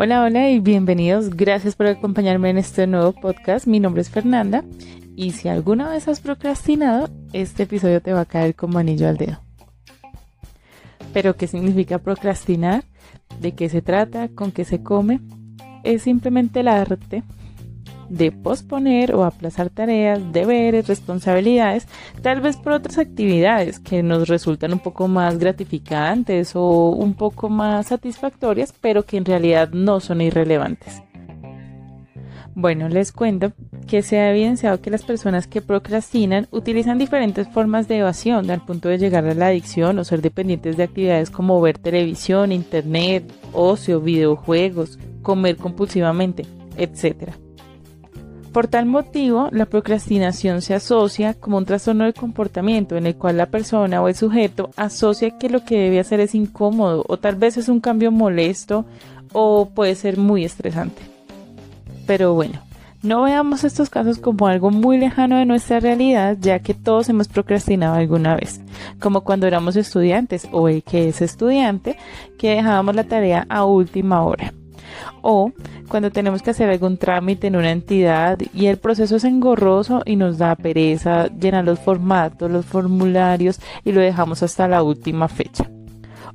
Hola, hola y bienvenidos. Gracias por acompañarme en este nuevo podcast. Mi nombre es Fernanda y si alguna vez has procrastinado, este episodio te va a caer como anillo al dedo. Pero, ¿qué significa procrastinar? ¿De qué se trata? ¿Con qué se come? Es simplemente el arte de posponer o aplazar tareas, deberes, responsabilidades, tal vez por otras actividades que nos resultan un poco más gratificantes o un poco más satisfactorias, pero que en realidad no son irrelevantes. Bueno, les cuento que se ha evidenciado que las personas que procrastinan utilizan diferentes formas de evasión al punto de llegar a la adicción o ser dependientes de actividades como ver televisión, internet, ocio, videojuegos, comer compulsivamente, etc. Por tal motivo, la procrastinación se asocia como un trastorno de comportamiento en el cual la persona o el sujeto asocia que lo que debe hacer es incómodo o tal vez es un cambio molesto o puede ser muy estresante. Pero bueno, no veamos estos casos como algo muy lejano de nuestra realidad, ya que todos hemos procrastinado alguna vez, como cuando éramos estudiantes o el que es estudiante, que dejábamos la tarea a última hora o cuando tenemos que hacer algún trámite en una entidad y el proceso es engorroso y nos da pereza llenar los formatos, los formularios y lo dejamos hasta la última fecha.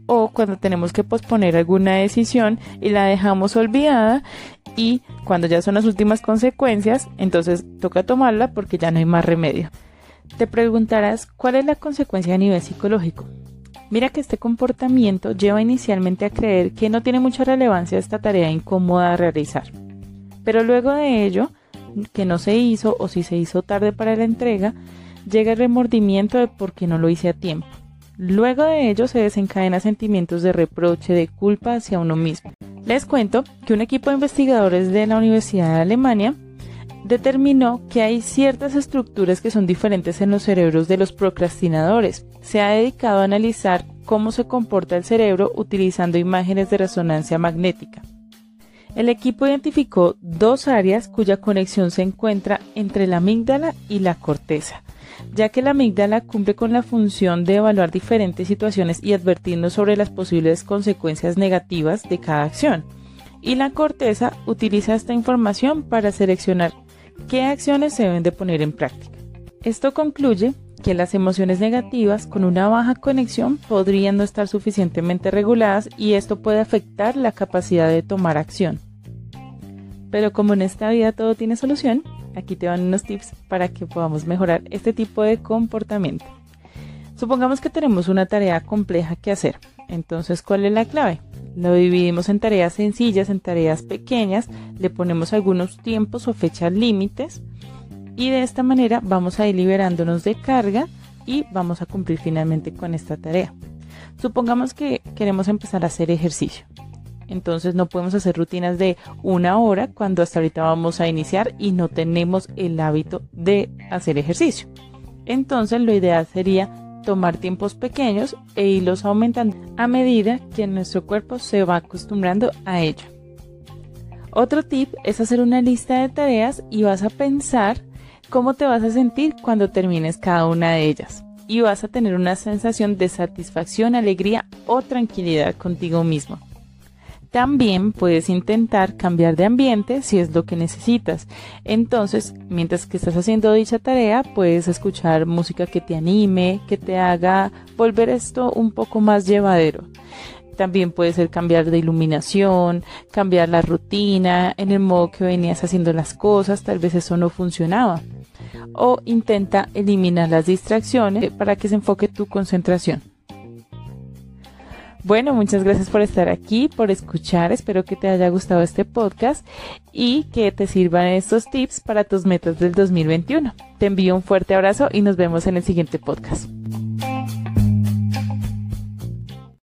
O cuando tenemos que posponer alguna decisión y la dejamos olvidada y cuando ya son las últimas consecuencias, entonces toca tomarla porque ya no hay más remedio. Te preguntarás cuál es la consecuencia a nivel psicológico. Mira que este comportamiento lleva inicialmente a creer que no tiene mucha relevancia esta tarea incómoda de realizar. Pero luego de ello, que no se hizo o si se hizo tarde para la entrega, llega el remordimiento de por qué no lo hice a tiempo. Luego de ello se desencadena sentimientos de reproche, de culpa hacia uno mismo. Les cuento que un equipo de investigadores de la Universidad de Alemania determinó que hay ciertas estructuras que son diferentes en los cerebros de los procrastinadores. Se ha dedicado a analizar cómo se comporta el cerebro utilizando imágenes de resonancia magnética. El equipo identificó dos áreas cuya conexión se encuentra entre la amígdala y la corteza, ya que la amígdala cumple con la función de evaluar diferentes situaciones y advertirnos sobre las posibles consecuencias negativas de cada acción. Y la corteza utiliza esta información para seleccionar ¿Qué acciones se deben de poner en práctica? Esto concluye que las emociones negativas con una baja conexión podrían no estar suficientemente reguladas y esto puede afectar la capacidad de tomar acción. Pero como en esta vida todo tiene solución, aquí te van unos tips para que podamos mejorar este tipo de comportamiento. Supongamos que tenemos una tarea compleja que hacer. Entonces, ¿cuál es la clave? Lo dividimos en tareas sencillas, en tareas pequeñas, le ponemos algunos tiempos o fechas límites y de esta manera vamos a ir liberándonos de carga y vamos a cumplir finalmente con esta tarea. Supongamos que queremos empezar a hacer ejercicio. Entonces no podemos hacer rutinas de una hora cuando hasta ahorita vamos a iniciar y no tenemos el hábito de hacer ejercicio. Entonces lo ideal sería tomar tiempos pequeños e irlos aumentando a medida que nuestro cuerpo se va acostumbrando a ello. Otro tip es hacer una lista de tareas y vas a pensar cómo te vas a sentir cuando termines cada una de ellas. Y vas a tener una sensación de satisfacción, alegría o tranquilidad contigo mismo. También puedes intentar cambiar de ambiente si es lo que necesitas. Entonces, mientras que estás haciendo dicha tarea, puedes escuchar música que te anime, que te haga volver esto un poco más llevadero. También puede ser cambiar de iluminación, cambiar la rutina, en el modo que venías haciendo las cosas, tal vez eso no funcionaba. O intenta eliminar las distracciones para que se enfoque tu concentración. Bueno, muchas gracias por estar aquí, por escuchar. Espero que te haya gustado este podcast y que te sirvan estos tips para tus metas del 2021. Te envío un fuerte abrazo y nos vemos en el siguiente podcast.